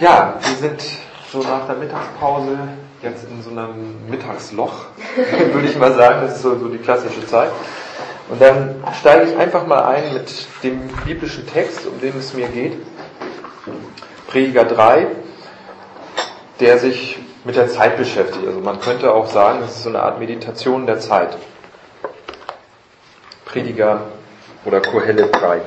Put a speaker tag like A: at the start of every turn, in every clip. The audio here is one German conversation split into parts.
A: Ja, wir sind so nach der Mittagspause jetzt in so einem Mittagsloch, würde ich mal sagen. Das ist so, so die klassische Zeit. Und dann steige ich einfach mal ein mit dem biblischen Text, um den es mir geht. Prediger 3, der sich mit der Zeit beschäftigt. Also man könnte auch sagen, es ist so eine Art Meditation der Zeit. Prediger oder Kohelle 3.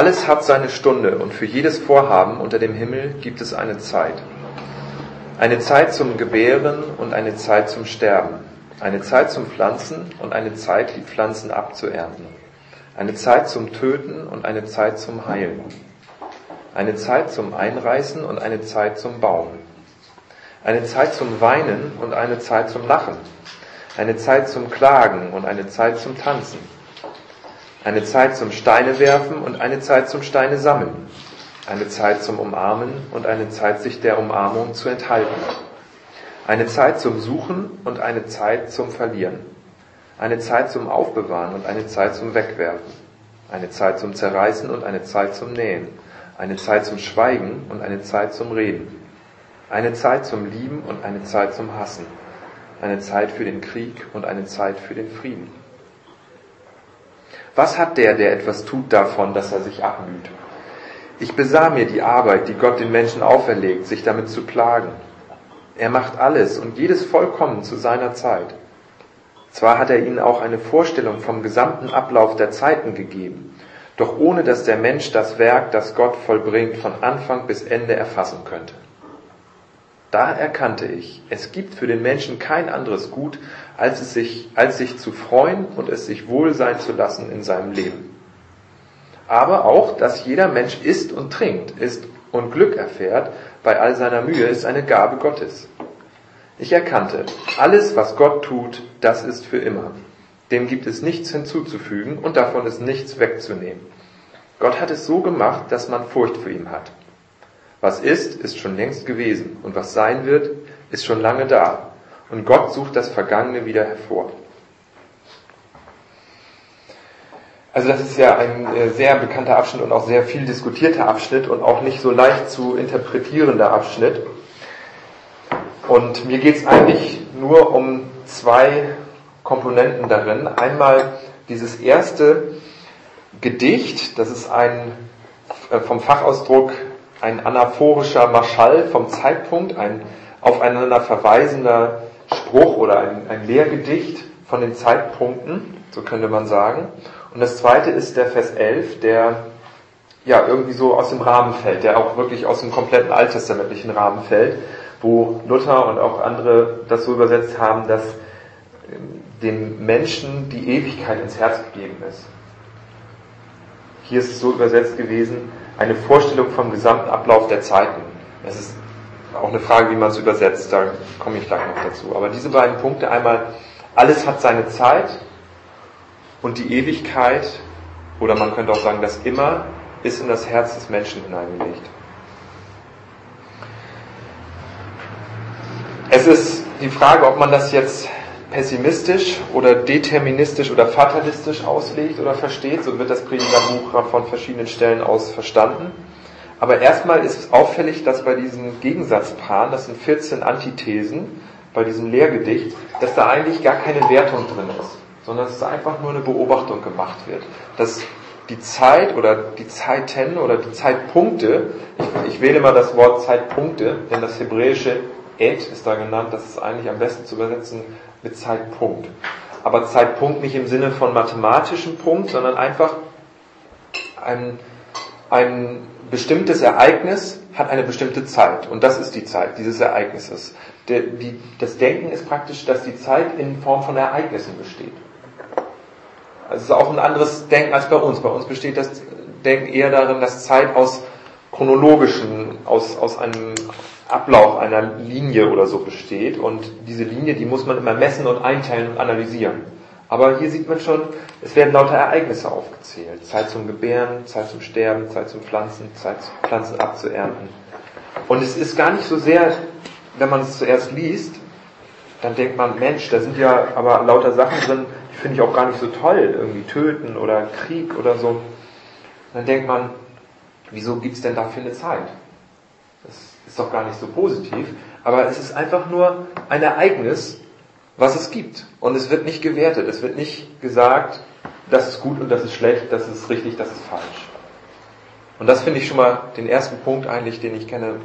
A: Alles hat seine Stunde und für jedes Vorhaben unter dem Himmel gibt es eine Zeit. Eine Zeit zum Gebären und eine Zeit zum Sterben. Eine Zeit zum Pflanzen und eine Zeit, die Pflanzen abzuernten. Eine Zeit zum Töten und eine Zeit zum Heilen. Eine Zeit zum Einreißen und eine Zeit zum Bauen. Eine Zeit zum Weinen und eine Zeit zum Lachen. Eine Zeit zum Klagen und eine Zeit zum Tanzen eine Zeit zum Steine werfen und eine Zeit zum Steine sammeln. Eine Zeit zum Umarmen und eine Zeit, sich der Umarmung zu enthalten. Eine Zeit zum Suchen und eine Zeit zum Verlieren. Eine Zeit zum Aufbewahren und eine Zeit zum Wegwerfen. Eine Zeit zum Zerreißen und eine Zeit zum Nähen. Eine Zeit zum Schweigen und eine Zeit zum Reden. Eine Zeit zum Lieben und eine Zeit zum Hassen. Eine Zeit für den Krieg und eine Zeit für den Frieden. Was hat der, der etwas tut, davon, dass er sich abmüht? Ich besah mir die Arbeit, die Gott den Menschen auferlegt, sich damit zu plagen. Er macht alles und jedes vollkommen zu seiner Zeit. Zwar hat er ihnen auch eine Vorstellung vom gesamten Ablauf der Zeiten gegeben, doch ohne dass der Mensch das Werk, das Gott vollbringt, von Anfang bis Ende erfassen könnte. Da erkannte ich, es gibt für den Menschen kein anderes Gut, als, es sich, als sich zu freuen und es sich wohl sein zu lassen in seinem Leben. Aber auch, dass jeder Mensch isst und trinkt, isst und Glück erfährt bei all seiner Mühe, ist eine Gabe Gottes. Ich erkannte, alles, was Gott tut, das ist für immer. Dem gibt es nichts hinzuzufügen und davon ist nichts wegzunehmen. Gott hat es so gemacht, dass man Furcht vor ihm hat. Was ist, ist schon längst gewesen und was sein wird, ist schon lange da. Und Gott sucht das Vergangene wieder hervor. Also das ist ja ein äh, sehr bekannter Abschnitt und auch sehr viel diskutierter Abschnitt und auch nicht so leicht zu interpretierender Abschnitt. Und mir geht es eigentlich nur um zwei Komponenten darin. Einmal dieses erste Gedicht, das ist ein äh, vom Fachausdruck ein anaphorischer Marschall vom Zeitpunkt, ein aufeinander verweisender Spruch oder ein, ein Lehrgedicht von den Zeitpunkten, so könnte man sagen. Und das zweite ist der Vers 11, der ja irgendwie so aus dem Rahmen fällt, der auch wirklich aus dem kompletten alttestamentlichen Rahmen fällt, wo Luther und auch andere das so übersetzt haben, dass ähm, dem Menschen die Ewigkeit ins Herz gegeben ist. Hier ist es so übersetzt gewesen, eine Vorstellung vom gesamten Ablauf der Zeiten. Das ist auch eine Frage, wie man es übersetzt, da komme ich gleich noch dazu. Aber diese beiden Punkte, einmal, alles hat seine Zeit und die Ewigkeit, oder man könnte auch sagen, das Immer, ist in das Herz des Menschen hineingelegt. Es ist die Frage, ob man das jetzt pessimistisch oder deterministisch oder fatalistisch auslegt oder versteht. So wird das Predigerbuch von verschiedenen Stellen aus verstanden. Aber erstmal ist es auffällig, dass bei diesen Gegensatzpaaren, das sind 14 Antithesen, bei diesem Lehrgedicht, dass da eigentlich gar keine Wertung drin ist, sondern dass einfach nur eine Beobachtung gemacht wird. Dass die Zeit oder die Zeiten oder die Zeitpunkte, ich, ich wähle mal das Wort Zeitpunkte, denn das hebräische Et ist da genannt, das ist eigentlich am besten zu übersetzen mit Zeitpunkt. Aber Zeitpunkt nicht im Sinne von mathematischem Punkt, sondern einfach ein, ein bestimmtes Ereignis hat eine bestimmte Zeit. Und das ist die Zeit dieses Ereignisses. Der, die, das Denken ist praktisch, dass die Zeit in Form von Ereignissen besteht. Also es ist auch ein anderes Denken als bei uns. Bei uns besteht das Denken eher darin, dass Zeit aus chronologischen, aus, aus einem Ablauf einer Linie oder so besteht. Und diese Linie, die muss man immer messen und einteilen und analysieren. Aber hier sieht man schon, es werden lauter Ereignisse aufgezählt. Zeit zum Gebären, Zeit zum Sterben, Zeit zum Pflanzen, Zeit Pflanzen abzuernten. Und es ist gar nicht so sehr, wenn man es zuerst liest, dann denkt man, Mensch, da sind ja aber lauter Sachen drin, die finde ich auch gar nicht so toll, irgendwie töten oder Krieg oder so. Dann denkt man, wieso gibt's denn dafür eine Zeit? Das ist doch gar nicht so positiv, aber es ist einfach nur ein Ereignis, was es gibt. Und es wird nicht gewertet, es wird nicht gesagt, das ist gut und das ist schlecht, das ist richtig, das ist falsch. Und das finde ich schon mal den ersten Punkt eigentlich, den ich gerne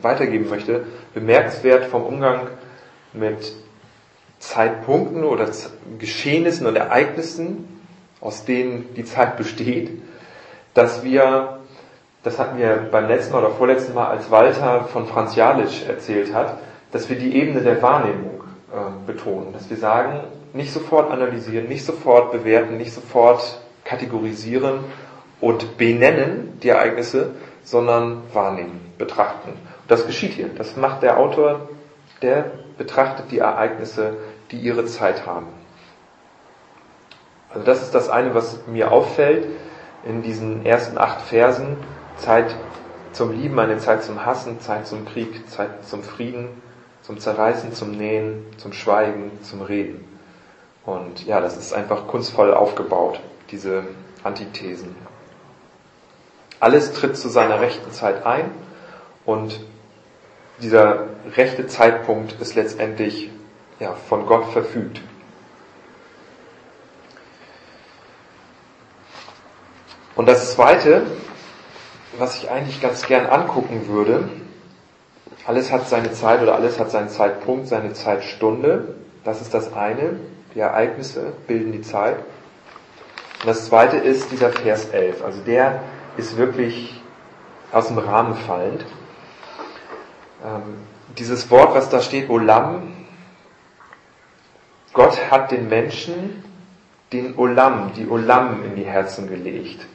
A: weitergeben möchte. Bemerkenswert vom Umgang mit Zeitpunkten oder Geschehnissen und Ereignissen, aus denen die Zeit besteht, dass wir, das hatten wir beim letzten oder vorletzten Mal, als Walter von Franz Jalitsch erzählt hat, dass wir die Ebene der Wahrnehmung äh, betonen, dass wir sagen, nicht sofort analysieren, nicht sofort bewerten, nicht sofort kategorisieren und benennen die Ereignisse, sondern wahrnehmen, betrachten. Und das geschieht hier. Das macht der Autor, der betrachtet die Ereignisse, die ihre Zeit haben. Also das ist das eine, was mir auffällt in diesen ersten acht Versen. Zeit zum Lieben, eine Zeit zum Hassen, Zeit zum Krieg, Zeit zum Frieden, zum Zerreißen, zum Nähen, zum Schweigen, zum Reden. Und ja, das ist einfach kunstvoll aufgebaut, diese Antithesen. Alles tritt zu seiner rechten Zeit ein und dieser rechte Zeitpunkt ist letztendlich ja, von Gott verfügt. Und das Zweite, was ich eigentlich ganz gern angucken würde, alles hat seine Zeit oder alles hat seinen Zeitpunkt, seine Zeitstunde. Das ist das eine. Die Ereignisse bilden die Zeit. Und das zweite ist dieser Vers 11. Also der ist wirklich aus dem Rahmen fallend. Ähm, dieses Wort, was da steht, Olam, Gott hat den Menschen den Olam, die Olam in die Herzen gelegt.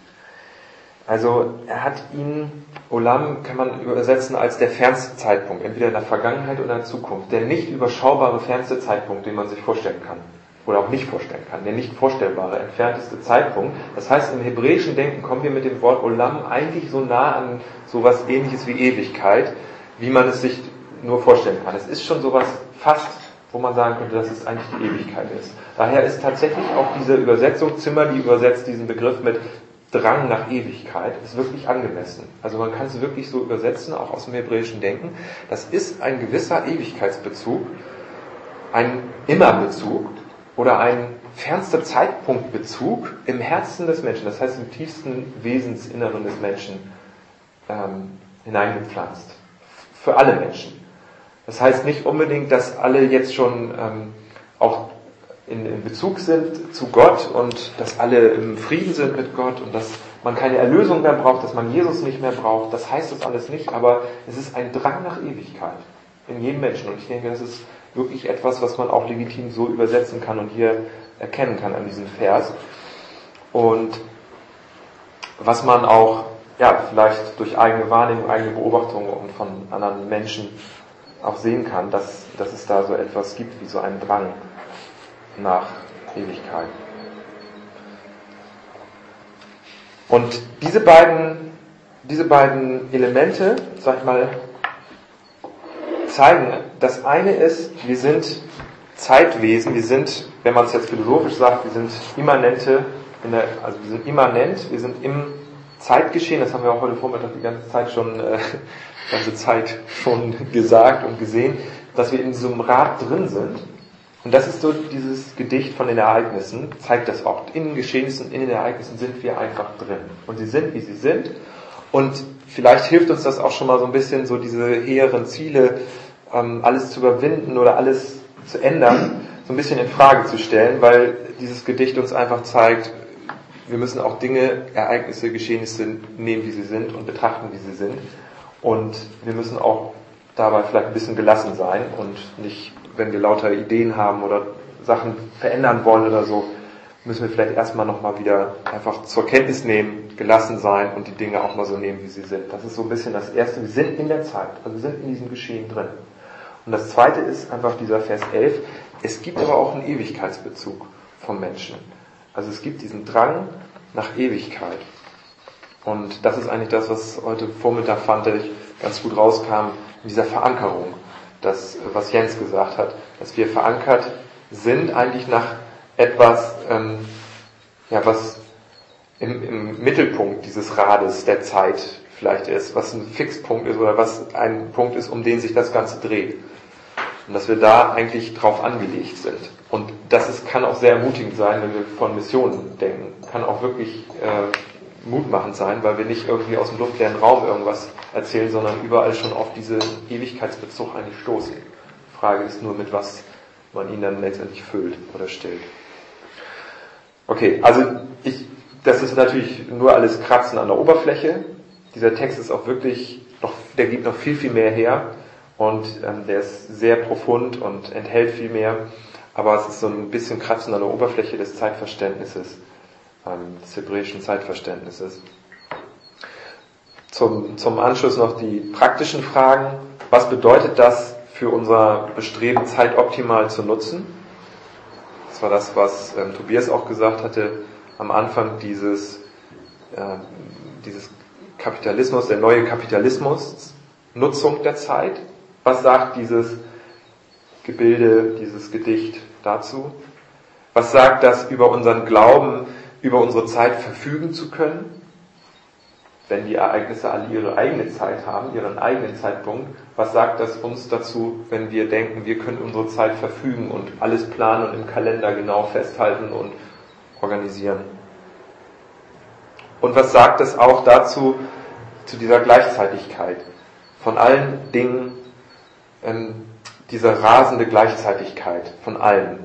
A: Also er hat ihn, Olam kann man übersetzen als der fernste Zeitpunkt, entweder in der Vergangenheit oder in der Zukunft, der nicht überschaubare fernste Zeitpunkt, den man sich vorstellen kann oder auch nicht vorstellen kann, der nicht vorstellbare, entfernteste Zeitpunkt. Das heißt, im hebräischen Denken kommen wir mit dem Wort Olam eigentlich so nah an sowas ähnliches wie Ewigkeit, wie man es sich nur vorstellen kann. Es ist schon sowas fast, wo man sagen könnte, dass es eigentlich die Ewigkeit ist. Daher ist tatsächlich auch diese Übersetzung Zimmer, die übersetzt diesen Begriff mit Drang nach Ewigkeit ist wirklich angemessen. Also man kann es wirklich so übersetzen, auch aus dem hebräischen Denken. Das ist ein gewisser Ewigkeitsbezug, ein Immerbezug oder ein fernster Zeitpunktbezug im Herzen des Menschen, das heißt im tiefsten Wesensinneren des Menschen ähm, hineingepflanzt. Für alle Menschen. Das heißt nicht unbedingt, dass alle jetzt schon ähm, in, in Bezug sind zu Gott und dass alle im Frieden sind mit Gott und dass man keine Erlösung mehr braucht, dass man Jesus nicht mehr braucht. Das heißt das alles nicht, aber es ist ein Drang nach Ewigkeit in jedem Menschen. Und ich denke, das ist wirklich etwas, was man auch legitim so übersetzen kann und hier erkennen kann an diesem Vers. Und was man auch, ja, vielleicht durch eigene Wahrnehmung, eigene Beobachtungen und von anderen Menschen auch sehen kann, dass, dass es da so etwas gibt wie so einen Drang nach Ewigkeit. Und diese beiden, diese beiden Elemente, sag ich mal, zeigen, das eine ist, wir sind Zeitwesen, wir sind, wenn man es jetzt philosophisch sagt, wir sind immanente, der, also wir sind immanent, wir sind im Zeitgeschehen, das haben wir auch heute Vormittag die ganze Zeit schon, äh, ganze Zeit schon gesagt und gesehen, dass wir in diesem Rad drin sind und das ist so dieses Gedicht von den Ereignissen, zeigt das auch. In den Geschehnissen, in den Ereignissen sind wir einfach drin. Und sie sind, wie sie sind. Und vielleicht hilft uns das auch schon mal so ein bisschen, so diese hehren Ziele, ähm, alles zu überwinden oder alles zu ändern, so ein bisschen in Frage zu stellen, weil dieses Gedicht uns einfach zeigt, wir müssen auch Dinge, Ereignisse, Geschehnisse nehmen, wie sie sind und betrachten, wie sie sind. Und wir müssen auch dabei vielleicht ein bisschen gelassen sein und nicht wenn wir lauter Ideen haben oder Sachen verändern wollen oder so, müssen wir vielleicht erstmal nochmal wieder einfach zur Kenntnis nehmen, gelassen sein und die Dinge auch mal so nehmen, wie sie sind. Das ist so ein bisschen das Erste. Wir sind in der Zeit, also wir sind in diesem Geschehen drin. Und das Zweite ist einfach dieser Vers 11. Es gibt aber auch einen Ewigkeitsbezug vom Menschen. Also es gibt diesen Drang nach Ewigkeit. Und das ist eigentlich das, was heute Vormittag fand ich ganz gut rauskam, in dieser Verankerung das, was Jens gesagt hat, dass wir verankert sind eigentlich nach etwas, ähm, ja, was im, im Mittelpunkt dieses Rades der Zeit vielleicht ist, was ein Fixpunkt ist oder was ein Punkt ist, um den sich das Ganze dreht. Und dass wir da eigentlich drauf angelegt sind. Und das ist, kann auch sehr ermutigend sein, wenn wir von Missionen denken. Kann auch wirklich äh, mutmachend sein, weil wir nicht irgendwie aus dem luftleeren Raum irgendwas erzählen, sondern überall schon auf diesen Ewigkeitsbezug eigentlich stoßen. Die Frage ist nur, mit was man ihn dann letztendlich füllt oder stellt. Okay, also ich, das ist natürlich nur alles Kratzen an der Oberfläche. Dieser Text ist auch wirklich noch, der gibt noch viel, viel mehr her und ähm, der ist sehr profund und enthält viel mehr. Aber es ist so ein bisschen Kratzen an der Oberfläche des Zeitverständnisses, ähm, des hebräischen Zeitverständnisses. Zum, zum Anschluss noch die praktischen Fragen. Was bedeutet das für unser Bestreben, Zeit optimal zu nutzen? Das war das, was ähm, Tobias auch gesagt hatte am Anfang dieses, äh, dieses Kapitalismus, der neue Kapitalismus, Nutzung der Zeit. Was sagt dieses Gebilde, dieses Gedicht dazu? Was sagt das über unseren Glauben, über unsere Zeit verfügen zu können? Wenn die Ereignisse alle ihre eigene Zeit haben, ihren eigenen Zeitpunkt, was sagt das uns dazu, wenn wir denken, wir können unsere Zeit verfügen und alles planen und im Kalender genau festhalten und organisieren? Und was sagt es auch dazu, zu dieser Gleichzeitigkeit? Von allen Dingen, ähm, diese rasende Gleichzeitigkeit von allem.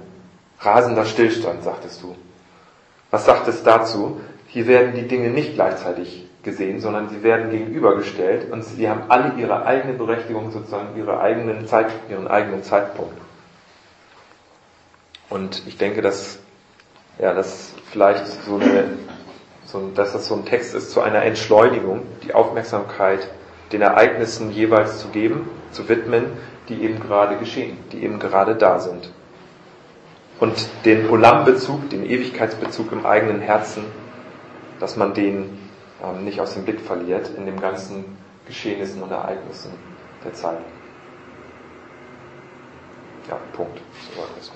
A: Rasender Stillstand, sagtest du. Was sagt es dazu? Hier werden die Dinge nicht gleichzeitig gesehen, sondern sie werden gegenübergestellt und sie haben alle ihre eigene Berechtigung, sozusagen ihre eigenen Zeit, ihren eigenen Zeitpunkt. Und ich denke, dass, ja, das vielleicht so eine, so, dass das so ein Text ist zu einer Entschleunigung, die Aufmerksamkeit den Ereignissen jeweils zu geben, zu widmen, die eben gerade geschehen, die eben gerade da sind und den Olam-Bezug, den Ewigkeitsbezug im eigenen Herzen, dass man den ähm, nicht aus dem Blick verliert in den ganzen Geschehnissen und Ereignissen der Zeit. Ja, Punkt. So war das.